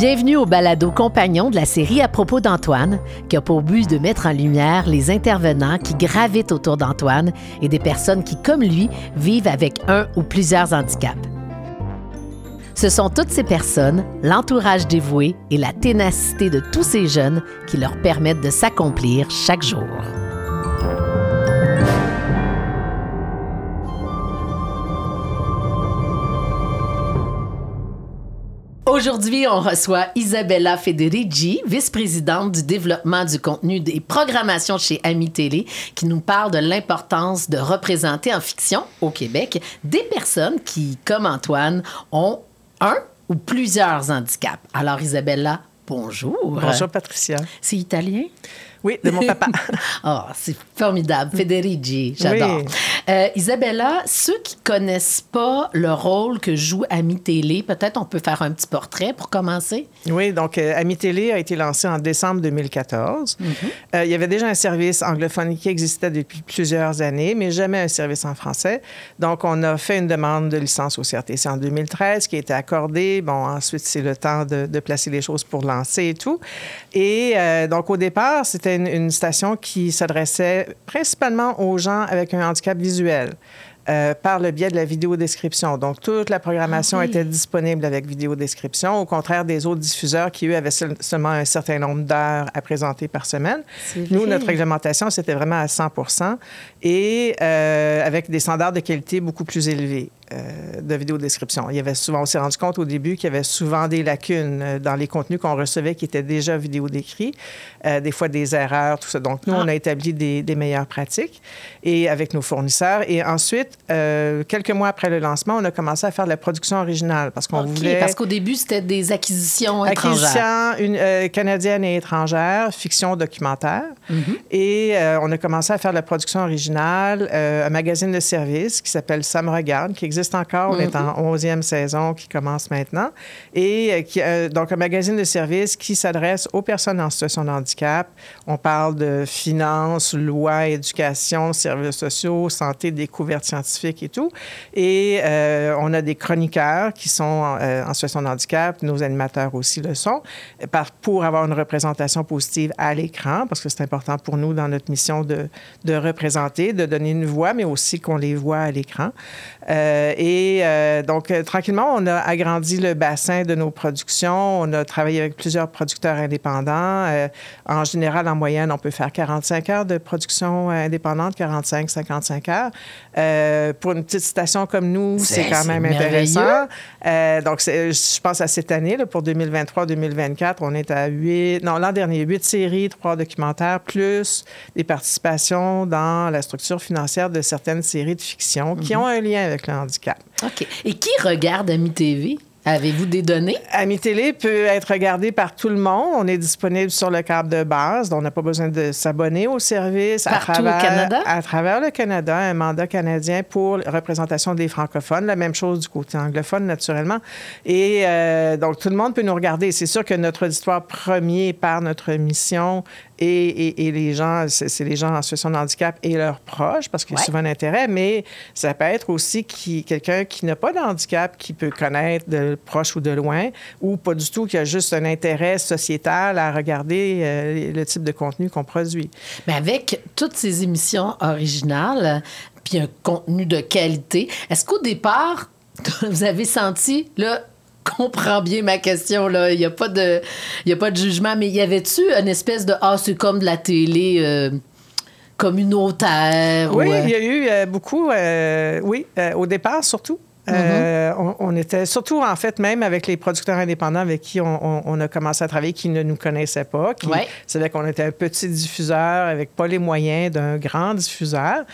Bienvenue au balado compagnon de la série à propos d'Antoine, qui a pour but de mettre en lumière les intervenants qui gravitent autour d'Antoine et des personnes qui, comme lui, vivent avec un ou plusieurs handicaps. Ce sont toutes ces personnes, l'entourage dévoué et la ténacité de tous ces jeunes qui leur permettent de s'accomplir chaque jour. Aujourd'hui, on reçoit Isabella Federici, vice-présidente du développement du contenu des programmations chez Ami Télé, qui nous parle de l'importance de représenter en fiction au Québec des personnes qui, comme Antoine, ont un ou plusieurs handicaps. Alors, Isabella, bonjour. Bonjour, Patricia. C'est italien? Oui, de mon papa. oh, c'est formidable. Federici, j'adore. Euh, Isabella, ceux qui connaissent pas le rôle que joue Ami Télé, peut-être on peut faire un petit portrait pour commencer? Oui, donc euh, Ami Télé a été lancé en décembre 2014. Mm-hmm. Euh, il y avait déjà un service anglophone qui existait depuis plusieurs années, mais jamais un service en français. Donc, on a fait une demande de licence au CRTC en 2013 qui a été accordée. Bon, ensuite, c'est le temps de, de, placer les choses pour lancer et tout. Et donc, au départ, c'était une, station qui s'adressait principalement aux gens avec un handicap visuel. Euh, par le biais de la vidéodescription. Donc, toute la programmation ah était disponible avec vidéodescription, au contraire des autres diffuseurs qui, eux, avaient seulement un certain nombre d'heures à présenter par semaine. Nous, notre réglementation, c'était vraiment à 100 et euh, avec des standards de qualité beaucoup plus élevés. Euh, de vidéodescription. Il y avait souvent, on s'est rendu compte au début qu'il y avait souvent des lacunes euh, dans les contenus qu'on recevait qui étaient déjà vidéo décrits, euh, des fois des erreurs, tout ça. Donc, nous, on a ah. établi des, des, meilleures pratiques et avec nos fournisseurs. Et ensuite, quelques mois après le lancement, on a commencé à faire de la production originale parce qu'on voulait... Parce qu'au début, c'était des acquisitions étrangères. Acquisitions canadiennes et étrangères, fiction documentaire. Mm-hmm. Et on a commencé à faire de la production originale, un magazine de service qui s'appelle Ça me regarde, qui existe encore. On est en 11e mhm. saison qui commence maintenant. Et euh, qui, euh, donc, un magazine de services qui s'adresse aux personnes en situation de handicap. On parle de finances, loi, éducation, services sociaux, santé, découvertes scientifiques et tout. Et euh, on a des chroniqueurs qui sont en situation de handicap. Nos animateurs aussi le sont, pour avoir une représentation positive à l'écran, parce que c'est important pour nous dans notre mission de, de représenter, de donner une voix, mais aussi qu'on les voit à l'écran. Euh, et euh, donc, euh, tranquillement, on a agrandi le bassin de nos productions. On a travaillé avec plusieurs producteurs indépendants. en général, en moyenne, on peut faire 45 heures de production indépendante, 45, 55 heures. pour une petite station comme nous, c'est quand même intéressant. donc, je pense à cette année, là, pour 2023-2024, on est à 8, non, l'an dernier, 8 séries, 3 documentaires, plus des participations dans la structure financière de certaines séries de fiction qui mhm. ont un lien avec le handicap. OK. Et qui regarde Ami TV? Avez-vous des données? Ami Télé peut être regardé par tout le monde. On est disponible sur le câble de base, donc on n'a pas besoin de s'abonner au service. Partout à travers, au Canada? À travers le Canada, un mandat canadien pour représentation des francophones. La même chose du côté anglophone, naturellement. Et euh, donc, tout le monde peut nous regarder. C'est sûr que notre auditoire premier, par notre mission, et, les gens, c'est les gens en situation de handicap et leurs proches, parce qu'il y a souvent un intérêt, mais ça peut être aussi qui, quelqu'un qui n'a pas de handicap, qui peut connaître de proche ou de loin, ou pas du tout, qui a juste un intérêt sociétal à regarder euh, le type de contenu qu'on produit. Mais avec toutes ces émissions originales, puis un contenu de qualité, est-ce qu'au départ, vous avez senti, là, comprends bien ma question. Là. Il n'y a, pas de, a pas de jugement, mais y avait-tu une espèce de Ah, c'est comme de la télé euh, communautaire? Oui, il y a eu euh, beaucoup, euh, oui, au départ surtout. Mm-hmm. on, était surtout, en fait, même avec les producteurs indépendants avec qui on, a commencé à travailler, qui ne nous connaissaient pas, qui savaient qu'on était un petit diffuseur avec pas les moyens d'un grand diffuseur.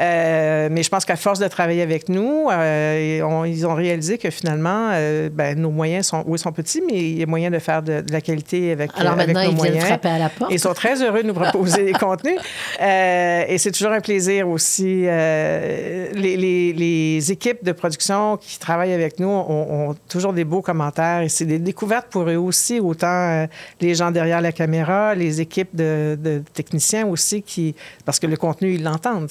Euh, mais je pense qu'à force de travailler avec nous, euh, ils ont réalisé que finalement, euh, ben, nos moyens sont, oui, sont petits, mais il y a moyen de faire de, la qualité avec, Alors avec maintenant, nos ils moyens. frapper à la porte. Ils sont très heureux de nous proposer des contenus. et c'est toujours un plaisir aussi. Les, les, les, équipes de production qui travaillent avec nous ont, toujours des beaux commentaires et c'est des découvertes pour eux aussi, autant les gens derrière la caméra, les équipes de, techniciens aussi, qui, parce que le contenu, ils l'entendent.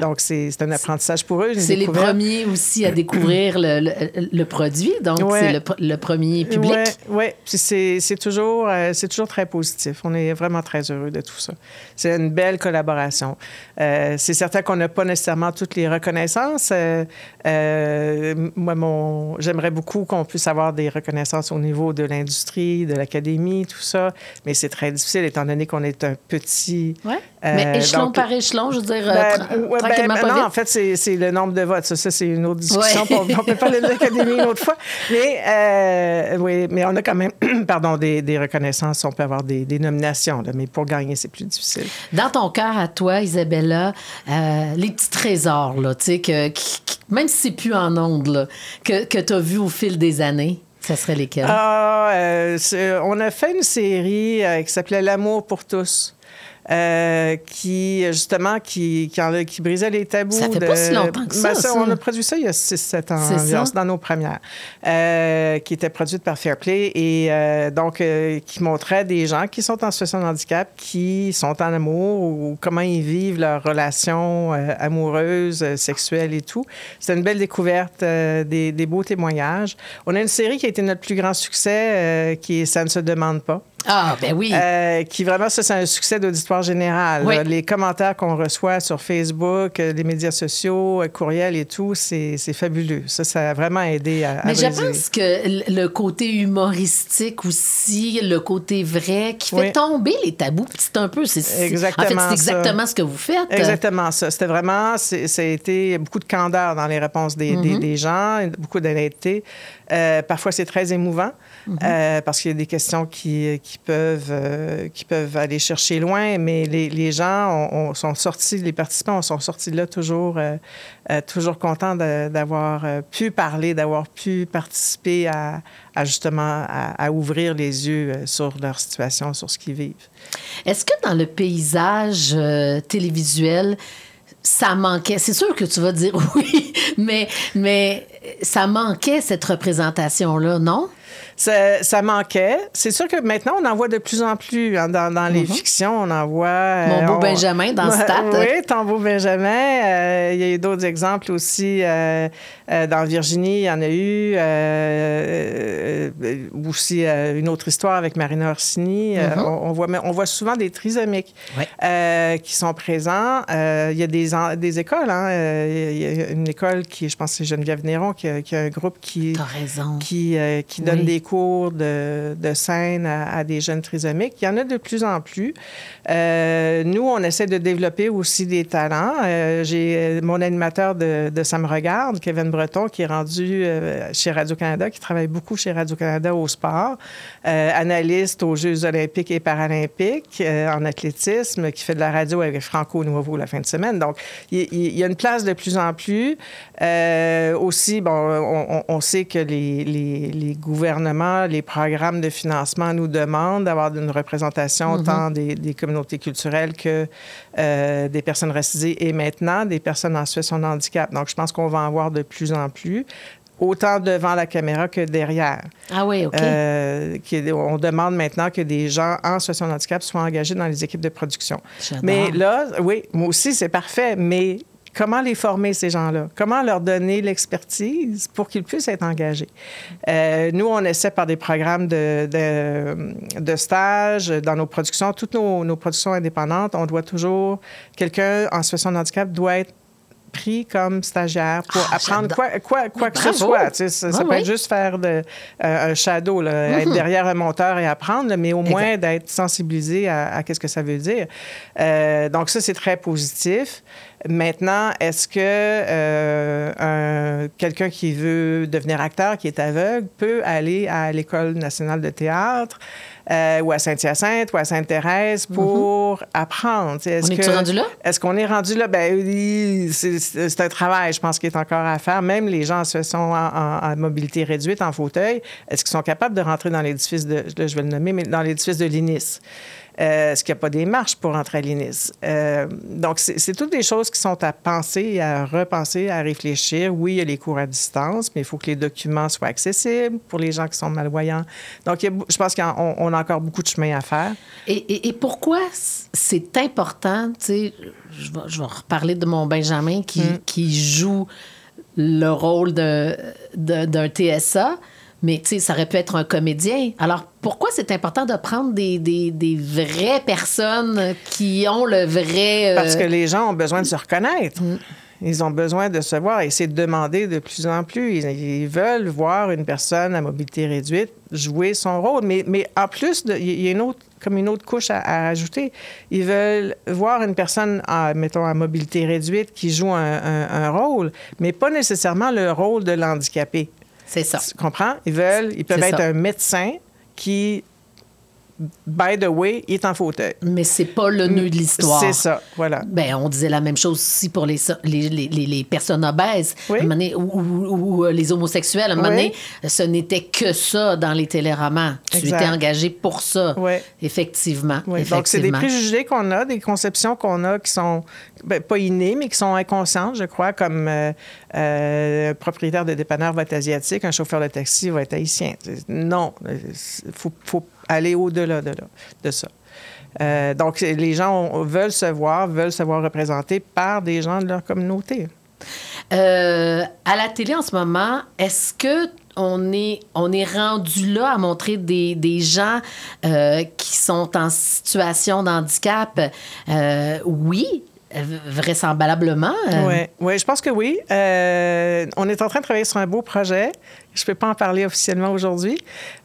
Donc, c'est un apprentissage pour eux. C'est les premiers aussi à découvrir le, le, produit, donc c'est le, premier public. Oui, ouais. c'est toujours, euh, toujours très positif. On est vraiment très heureux de tout ça. C'est une belle collaboration. Euh, c'est certain qu'on n'a pas nécessairement toutes les reconnaissances. Euh, euh, moi, mon, j'aimerais beaucoup qu'on puisse avoir des reconnaissances au niveau de l'industrie, de l'académie, tout ça, mais c'est très difficile étant donné qu'on est un petit. Oui. mais échelon par échelon, je veux dire, ben, tranquillement ben, pas Non, en fait, c'est, le nombre de votes. Ça, c'est une autre discussion. on peut parler de l'académie une autre fois. Mais, oui, mais on a quand même, pardon, des, des, reconnaissances. On peut avoir des, des nominations, là, mais pour gagner, c'est plus difficile. Dans ton cœur à toi, Isabella, euh, les petits trésors, là, tu sais, que, même si c'est plus en ondes, que, que tu as vu au fil des années, ça serait lesquels? Ah, euh, on a fait une série euh, qui s'appelait L'amour pour tous. Euh, qui, justement, qui, qui, qui, brisait les tabous. Ça fait pas si longtemps que ça, ben, On a produit ça il y a 6-7 ans, dans nos premières, euh, qui était produite par Fairplay et euh, donc qui montrait des gens qui sont en situation de handicap, qui sont en amour ou comment ils vivent leurs relations amoureuses, sexuelles et tout. C'est une belle découverte, des, des, beaux témoignages. On a une série qui a été notre plus grand succès, qui est Ça ne se demande pas. Ah, ben oui. Euh, qui vraiment, ça, c'est un succès d'auditoire général. Les commentaires qu'on reçoit sur Facebook, euh, les médias sociaux, euh, courriels et tout, c'est fabuleux. Ça, ça a vraiment aidé à. Mais je pense que le côté humoristique aussi, le côté vrai, qui fait tomber les tabous, c'est un peu. Exactement. En fait, c'est exactement ce que vous faites. Exactement ça. C'était vraiment. Ça a été beaucoup de candeur dans les réponses des, des, mm-hmm. gens, beaucoup d'honnêteté. parfois, c'est très émouvant. Euh, parce qu'il y a des questions qui, qui peuvent, euh, qui peuvent aller chercher loin, mais les, gens sont sortis, les participants sont sortis de là toujours, euh, toujours contents d'avoir pu parler, d'avoir pu participer à, justement à, ouvrir les yeux sur leur situation, sur ce qu'ils vivent. Est-ce que dans le paysage télévisuel, ça manquait? C'est sûr que tu vas dire oui, mais, mais ça manquait cette représentation-là, non? Ça, manquait. C'est sûr que maintenant, on en voit de plus en plus. Hein, dans, dans, les mhm. fictions, on en voit... Euh, Mon beau Benjamin dans Stat. Oui, ton beau Benjamin. Euh, il y a eu d'autres exemples aussi. Euh, dans Virginie, il y en a eu. aussi une autre histoire avec Marina Orsini. Mhm. on, voit, on voit souvent des trisomiques qui sont présents. il y a des, des écoles. Hein. il y a une école qui, je pense, c'est Geneviève Néron, qui, a, un groupe qui, qui, qui donne des cours de, de scène à, des jeunes trisomiques. Il y en a de plus en plus. Euh, nous, on essaie de développer aussi des talents. Euh, j'ai euh, mon animateur de, de, Ça me regarde, Kevin Breton, qui est rendu chez Radio-Canada, qui travaille beaucoup chez Radio-Canada au sport, analyste aux Jeux olympiques et paralympiques en athlétisme, qui fait de la radio avec Franco Nouveau la fin de semaine. Donc, il, y a une place de plus en plus. aussi, bon, on, sait que les gouvernements les programmes de financement nous demandent d'avoir une représentation tant des, communautés culturelles que euh, des personnes racisées et maintenant des personnes en situation de handicap. Donc, je pense qu'on va en voir de plus en plus autant devant la caméra que derrière. Ah oui, OK. Euh, on demande maintenant que des gens en situation de handicap soient engagés dans les équipes de production. Mais là, oui, moi aussi, c'est parfait, mais comment les former, ces gens-là? Comment leur donner l'expertise pour qu'ils puissent être engagés? Euh, nous, on essaie par des programmes de, de, stage dans nos productions, toutes nos, nos, productions indépendantes, on doit toujours, quelqu'un en situation de handicap doit être pris comme stagiaire pour ah, apprendre quoi, quoi, quoi que ce soit. ça, peut être juste faire de, euh, un shadow, là, être mhm. derrière un monteur et apprendre, mais au moins d'être sensibilisé à, à qu'est-ce que ça veut dire. Euh, donc ça, c'est très positif. Maintenant, est-ce que euh, quelqu'un qui veut devenir acteur, qui est aveugle, peut aller à l'École nationale de théâtre euh, ou à Saint-Hyacinthe ou à Sainte-Thérèse pour mm-hmm. apprendre? Est-ce on est rendu là? Est-ce qu'on est rendu là? Ben, c'est un travail, je pense, qui est encore à faire. Même les gens qui sont en, mobilité réduite, en fauteuil, est-ce qu'ils sont capables de rentrer dans l'édifice de, je vais le nommer, mais dans l'édifice de l'INIS? Euh, Est-ce qu'il n'y a pas des marches pour entrer à l'INIS? Euh, donc, c'est toutes des choses qui sont à penser, à repenser, à réfléchir. Oui, il y a les cours à distance, mais il faut que les documents soient accessibles pour les gens qui sont malvoyants. Donc, je pense qu'on a encore beaucoup de chemin à faire. Et, et, pourquoi c'est important, tu sais, je vais, je vais, reparler de mon Benjamin qui, mm. qui joue le rôle d'un TSA, mais tu sais, ça aurait pu être un comédien. Alors, pourquoi c'est important de prendre des, des, des, vraies personnes qui ont le vrai... Euh... Parce que les gens ont besoin de se reconnaître. Mm. Ils ont besoin de se voir et c'est demander de plus en plus. Ils, ils, veulent voir une personne à mobilité réduite jouer son rôle. Mais, mais en plus, il y a une autre, comme une autre couche à, à, ajouter. Ils veulent voir une personne, à, mettons, à mobilité réduite qui joue un, un, un rôle, mais pas nécessairement le rôle de l'handicapé. C'est ça. Tu comprends? Ils veulent, ils peuvent être ça. un médecin qui by the way, il est en fauteuil. Mais c'est pas le nœud de l'histoire. C'est ça, voilà. Ben, on disait la même chose aussi pour les, les, les, les personnes obèses oui. donné, ou, ou, ou, les homosexuels. À un moment donné, ce n'était que ça dans les téléromans. Tu exact. étais engagé pour ça. Oui. Effectivement. Donc, c'est des préjugés qu'on a, des conceptions qu'on a qui sont ben, pas innées, mais qui sont inconscientes, je crois, comme euh, euh, un propriétaire de dépanneur va être asiatique, un chauffeur de taxi va être haïtien. Non, il faut, faut aller au-delà de, de, ça. Euh, donc, les gens veulent se voir, veulent se voir représentés par des gens de leur communauté. Euh, à la télé en ce moment, est-ce que on est, on est rendu là à montrer des, des gens euh, qui sont en situation de handicap? Euh, oui, vraisemblablement. Oui, ouais, je pense que oui. Euh, on est en train de travailler sur un beau projet. Je ne peux pas en parler officiellement aujourd'hui,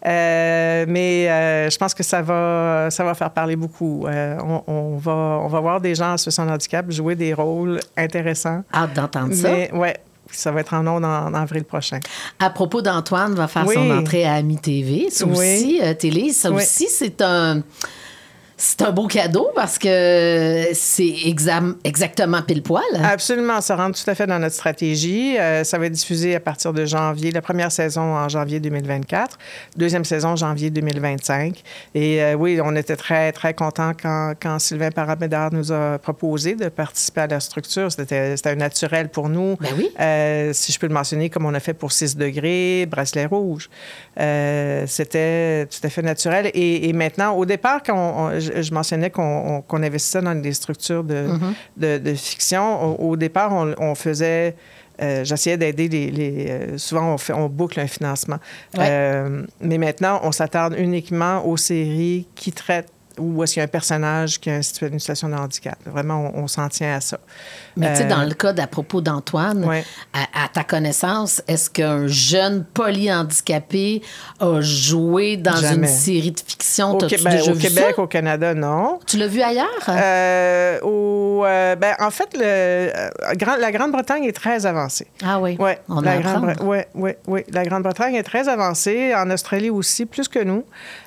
euh, mais euh, je pense que ça va, ça va faire parler beaucoup. Euh, on, on, va, on va voir des gens en situation de handicap jouer des rôles intéressants. Hâte d'entendre ça. Oui, ça va être en ondes en, en, avril prochain. À propos d'Antoine, va faire oui. son entrée à Ami TV. Ça oui. aussi, euh, télé, ça oui. aussi, c'est un c'est un beau cadeau parce que c'est exa exactement pile poil. Absolument, ça rentre tout à fait dans notre stratégie. Euh, ça va être diffusé à partir de janvier, la première saison en janvier 2024, deuxième saison janvier 2025. Et euh, oui, on était très, très contents quand, quand Sylvain Paramédard nous a proposé de participer à la structure. C'était un naturel pour nous. Ben oui. Euh, si je peux le mentionner, comme on a fait pour 6 degrés, bracelet rouge. C'était tout à fait naturel. Et, et, maintenant, au départ, quand on, je, mentionnais qu'on qu investissait dans des structures de, mm -hmm. de, de fiction, au, au départ, on, on faisait... Euh, J'essayais d'aider les, les euh, souvent on, fait, on boucle un financement. Ouais. Euh, mais maintenant, on s'attarde uniquement aux séries qui traitent ou est-ce qu'il y a un personnage qui a une situation de handicap. Vraiment, on, on s'en tient à ça. Mais tu sais, dans le cas d'à propos d'Antoine, ouais. à, à, ta connaissance, est-ce qu'un jeune polyhandicapé a joué dans Jamais. une série de fiction? Au, Québec, au Québec, au Canada, non. Tu l'as vu ailleurs? Euh, au, euh, ben, en fait, le, la Grande-Bretagne est très avancée. Ah oui? Ouais, on la Grande oui, oui, oui. La Grande-Bretagne est très avancée. En Australie aussi, plus que nous.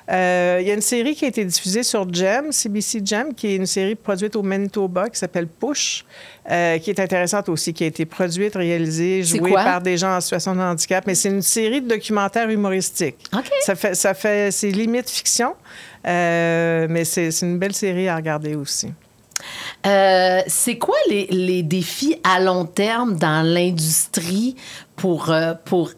Euh, il y a une série qui a été diffusée sur Gem, CBC Gem, qui est une série produite au Manitoba qui s'appelle Push, euh, qui est intéressante aussi, qui a été produite, réalisée, jouée par des gens en situation de handicap. Mais c'est une série de documentaires humoristiques. Okay. Ça fait, ça fait, c'est limite fiction, euh, mais c'est une belle série à regarder aussi. Euh, c'est quoi les, les, défis à long terme dans l'industrie pour, pour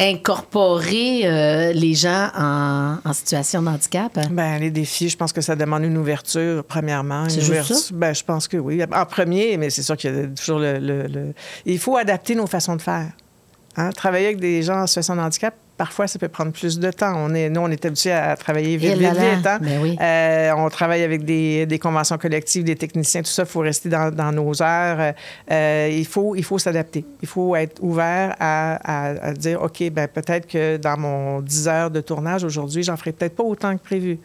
incorporer euh, les gens en, en, situation de handicap? Ben, les défis, je pense que ça demande une ouverture, premièrement. C'est juste ça? Ben, je pense que oui. En premier, mais c'est sûr qu'il y a toujours le, le, le, Il faut adapter nos façons de faire. Hein? Travailler avec des gens en situation de handicap, parfois, ça peut prendre plus de temps. On est, nous, on est habitués à travailler vite, vite, vite. Hein? Ben oui. euh, on travaille avec des, des, conventions collectives, des techniciens, tout ça. Il faut rester dans, dans nos heures. Euh, il faut, il faut s'adapter. Il faut être ouvert à, à, à dire, OK, ben peut-être que dans mon 10 heures de tournage aujourd'hui, j'en ferai peut-être pas autant que prévu.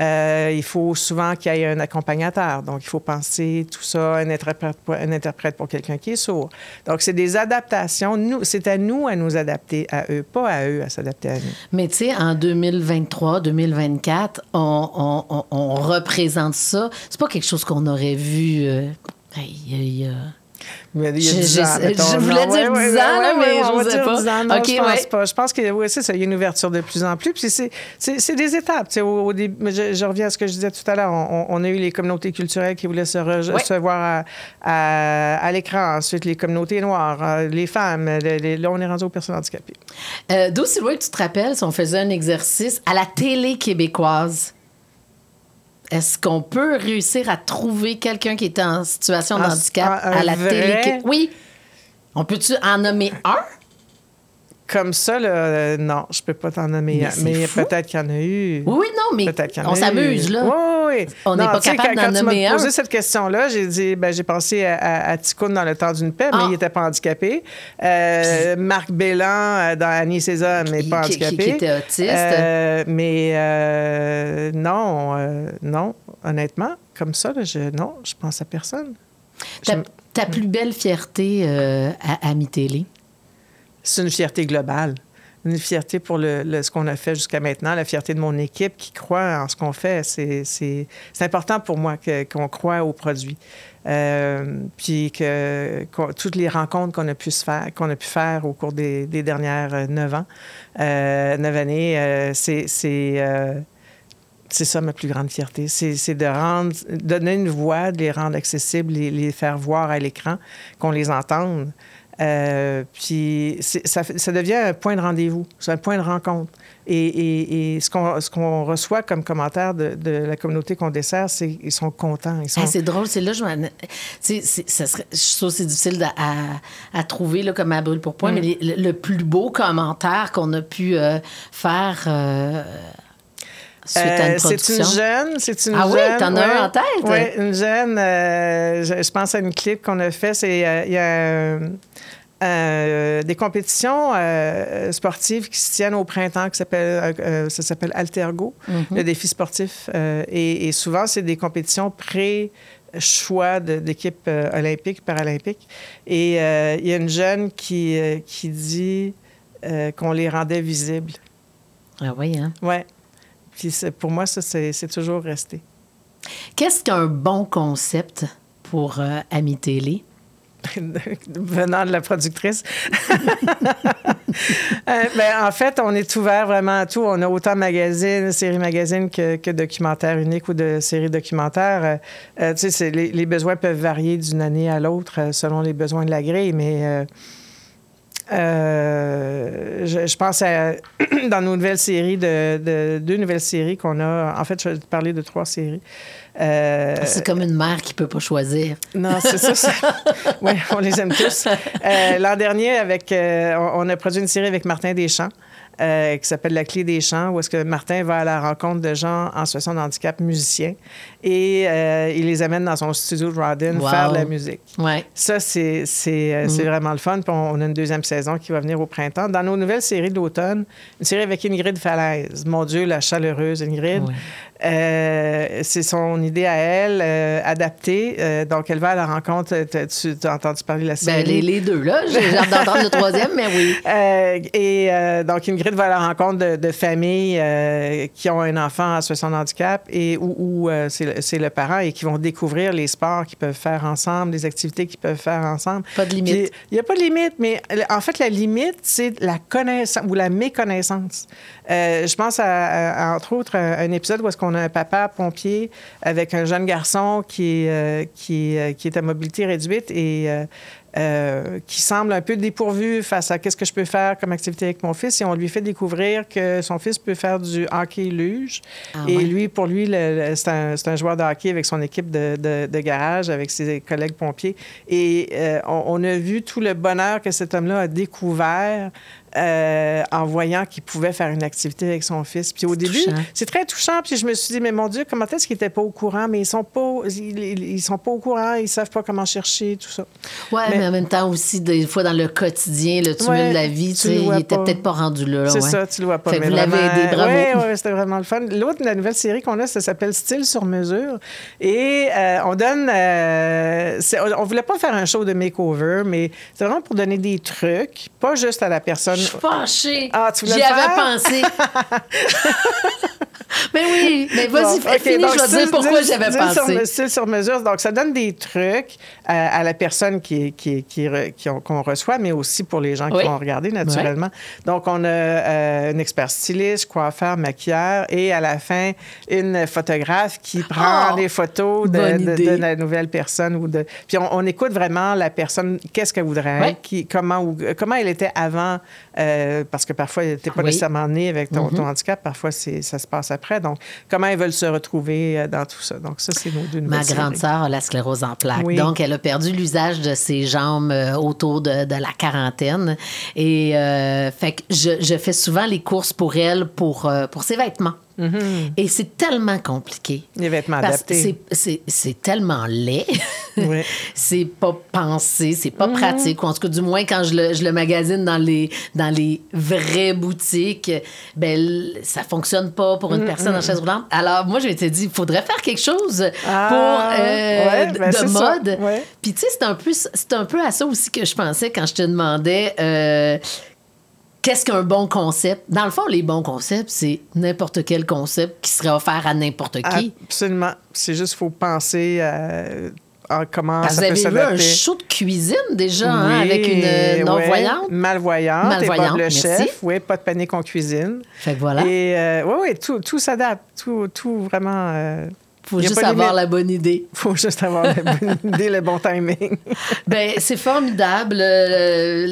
Euh, il faut souvent qu'il y ait un accompagnateur. Donc, il faut penser tout ça, un interprète pour, quelqu'un qui est sourd. Donc, c'est des adaptations. C'est à nous à nous adapter à eux, pas à eux à s'adapter à nous. Mais tu sais, en 2023, 2024, on, on, on, on représente ça. C'est pas quelque chose qu'on aurait vu euh, il y a Mais il y a Je- 10 je- ans, mettons. je voulais Non, dire ouais, 10 ouais, ans, ouais, mais ouais, va j'osais dire pas. 10 ans. Non, je pense pas. Je pense que oui, c'est ça, il y a une ouverture de plus en plus. Puis c'est- des étapes. tu sais, Au, au début, mais je, je reviens à ce que je disais tout à l'heure. On, on a eu les communautés culturelles qui voulaient se, re- se voir à, à- à l'écran. Ensuite, les communautés noires, euh, les femmes. les- les- là, on est rendu aux personnes handicapées. Euh, D'aussi loin que tu te rappelles, si on faisait un exercice à la télé québécoise, est-ce qu'on peut réussir à trouver quelqu'un qui est en situation de En- handicap un- un à la vrai? télé? Oui. On peut-tu en nommer un? Comme ça, là, euh, non, je peux pas t'en nommer. Mais Mais peut-être qu'il y en a eu. Oui, oui, non, mais on s'amuse, là. Oui, oui. On n'est pas tu capable quand, d'en quand tu nommer un. posé cette question-là, j'ai dit, ben, j'ai pensé à, à, dans le temps d'une paix, mais Ah. il n'était pas handicapé. Euh, Marc Bélan euh, dans Annie César, mais Qui- pas handicapé. qui était autiste. Euh, mais euh, non, non, honnêtement, comme ça, là, je, non, je pense à personne. Ta, Je- ta plus belle fierté à, à mi-télé? C'est une fierté globale. Une fierté pour le, ce qu'on a fait jusqu'à maintenant, la fierté de mon équipe qui croit en ce qu'on fait. C'est, important pour moi qu'on croit au produit. Euh, puis que toutes les rencontres qu'on a pu se faire, qu'on a pu faire au cours des, dernières euh, neuf ans, euh, neuf années, euh, c'est, c'est, ça ma plus grande fierté. C'est, c'est de rendre, donner une voix, de les rendre accessibles, les, les faire voir à l'écran, qu'on les entende. Euh, puis ça, devient un point de rendez-vous, c'est un point de rencontre. Et, et- et ce qu'on reçoit comme commentaire de, de la communauté qu'on dessert, c'est qu'ils sont contents. Sont... Ah, c'est drôle, c'est là, je ça serait, je trouve que c'est difficile à, à- à trouver là, comme à brûle pour Mm. point, mais les- le, le plus beau commentaire qu'on a pu euh, faire euh, Euh, c'est une jeune, c'est une Ah oui, jeune. t'en as un en tête? Oui, une jeune. euh, je, je pense à une clip qu'on a fait. C'est euh, il y a euh, des compétitions euh, sportives qui se tiennent au printemps, qui s'appelle, euh, ça s'appelle Altergo, Mhm. le défi sportif. Et, et souvent, c'est des compétitions pré choix de- d'équipes euh, olympiques, paralympiques. Et il y a une jeune qui, qui dit qu'on les rendait visibles. Ah oui, hein? Ouais. Puis c'est- pour moi, ça, c'est c'est toujours resté. Qu'est-ce qu'un bon concept pour Ami Télé? Venant de la productrice. Euh, ben, en fait, on est ouvert vraiment à tout. On a autant magazines, séries magazines que, que documentaires uniques ou de séries documentaires. Euh, euh, tu sais, les, besoins peuvent varier d'une année à l'autre selon les besoins de la grille, mais je, pense à dans nos nouvelles séries, de- deux nouvelles séries qu'on a. En fait, je vais te parler de trois séries. Euh, C'est comme une mère qui peut pas choisir. non, c'est ça. oui, on les aime tous. Euh, L'an dernier, avec, euh, on, on a produit une série avec Martin Deschamps. euh, qui s'appelle La clé des champs, où est-ce que Martin va à la rencontre de gens en situation de handicap musiciens et euh, il les amène dans son studio de Rodin Wow. faire de la musique. Ouais. Ça, c'est c'est, euh, c'est vraiment le fun. Puis on, a une deuxième saison qui va venir au printemps. Dans nos nouvelles séries d'automne, une série avec Ingrid Falaise. Mon Dieu, la chaleureuse Ingrid. Ouais. Euh, c'est son idée à elle, euh, adaptée. Euh, donc, elle va à la rencontre. Tu as entendu parler de la série? Ben, les, les deux, là. J'ai hâte d'entendre le troisième, mais oui. Et donc, Ingrid va à la rencontre de, de familles qui ont un enfant en situation de handicap et où, où, c'est c'est le parent et qui vont découvrir les sports qu'ils peuvent faire ensemble, les activités qu'ils peuvent faire ensemble. Pas de limite. Il n'y a pas de limite, mais en fait, la limite, c'est la connaissance ou la méconnaissance. Euh, je pense à, à, entre autres, un, un épisode où est-ce qu'on a un papa pompier avec un jeune garçon qui, euh, qui, euh, qui est à mobilité réduite et euh, qui semble un peu dépourvu face à qu'est-ce que je peux faire comme activité avec mon fils. Et on lui fait découvrir que son fils peut faire du hockey luge. Ah et ouais. lui, pour lui, c'est un, joueur de hockey avec son équipe de, de- de garage, avec ses collègues pompiers. Et euh, on, on a vu tout le bonheur que cet homme-là a découvert euh, en voyant qu'il pouvait faire une activité avec son fils. Puis au début, c'est très touchant. Puis je me suis dit, mais mon Dieu, comment est-ce qu'ils n'étaient pas au courant? Mais ils sont pas, ils, sont pas au courant, ils savent pas comment chercher, tout ça. Ouais, mais, Mais- en même temps aussi, des fois, dans le quotidien, le tumulte Ouais, de la vie, tu sais, il était peut-être pas rendu là. C'est ouais. ça, tu le vois pas. Fait mais vous l'avez aidé, bravo. Oui, oui, c'était vraiment le fun. L'autre, la nouvelle série qu'on a, ça s'appelle Style sur mesure. Et euh, on donne. euh, on, on voulait pas faire un show de makeover, mais c'est vraiment pour donner des trucs, pas juste à la personne. Je suis fâchée. Ah, tu voulais J'y avais pensé. mais oui, mais vas-y, Bon, finis, je vais te dire pourquoi j'avais sur- pensé. style sur mesure. Donc, ça donne des trucs euh, à la personne qui, qui, qui, qui ont- qu'on reçoit, mais aussi pour les gens Oui. qui vont regarder, naturellement. Donc, on a euh, une expert styliste, coiffeur, maquilleur et à la fin, une photographe qui prend Oh! des photos de, la nouvelle personne. Ou de... Puis, on, on écoute vraiment la personne, qu'est-ce qu'elle voudrait qui, comment, ou- comment elle était avant, euh, parce que parfois, elle n'était pas Oui. nécessairement née avec ton, Mhm. ton handicap, parfois, ça se passe après. Donc, comment ils veulent se retrouver euh, dans tout ça? Donc, ça, c'est nos deux Ma grande sœur a la sclérose en plaques. Oui. Donc, elle a perdu l'usage de ses jambes euh, autour de, de la quarantaine. Et euh, fait que je, je fais souvent les courses pour elle pour, pour ses vêtements. Et c'est tellement compliqué. Les vêtements Parce adaptés. c'est- c'est c'est tellement laid. Oui. c'est pas pensé, c'est pas pratique. Ou en tout cas, du moins, quand je le, je le magasine dans les, dans les vraies boutiques, ben, ça fonctionne pas pour une personne en chaise roulante. Alors, moi, je m'étais dit, il faudrait faire quelque chose Ah, pour euh, ouais, de- ben, de c'est ça, mode. ouais. Puis, tu sais, c'est un, peu- c'est un peu à ça aussi que je pensais quand je te demandais. euh, Qu'est-ce qu'un bon concept? Dans le fond, les bons concepts, c'est n'importe quel concept qui serait offert à n'importe qui. Absolument. C'est juste qu'il faut penser à comment Parce ça vous peut avez vu un show de cuisine déjà hein, avec une euh, non-voyante. Malvoyante. Malvoyante, et Bob le merci. chef. Oui, pas de panique en cuisine. Fait que voilà. Et euh, oui, oui, tout, tout s'adapte. Tout, tout vraiment. euh, faut juste avoir la bonne idée. faut juste avoir la bonne idée, le bon timing. Ben, c'est formidable. Euh,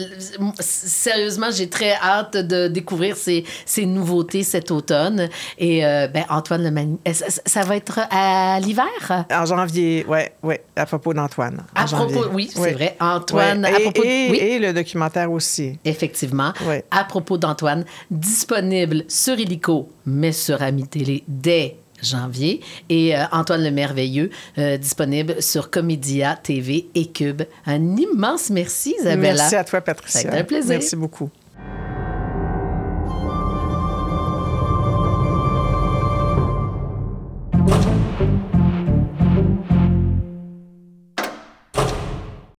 sérieusement, j'ai très hâte de découvrir ces, ces nouveautés cet automne. Et euh, ben, Antoine ça, ça va être à l'hiver? En janvier, oui, oui, à propos d'Antoine. À propos, oui, c'est vrai. Antoine, Ouais. à Et, propos de- et- oui? et le documentaire aussi. Effectivement. Ouais. À propos d'Antoine, disponible sur Illico, mais sur Ami Télé dès janvier. Et euh, Antoine le Merveilleux, euh, disponible sur Comédia TV et Cube. Un immense merci, Isabella. Merci à toi, Patricia. Ça a été un plaisir. Merci beaucoup.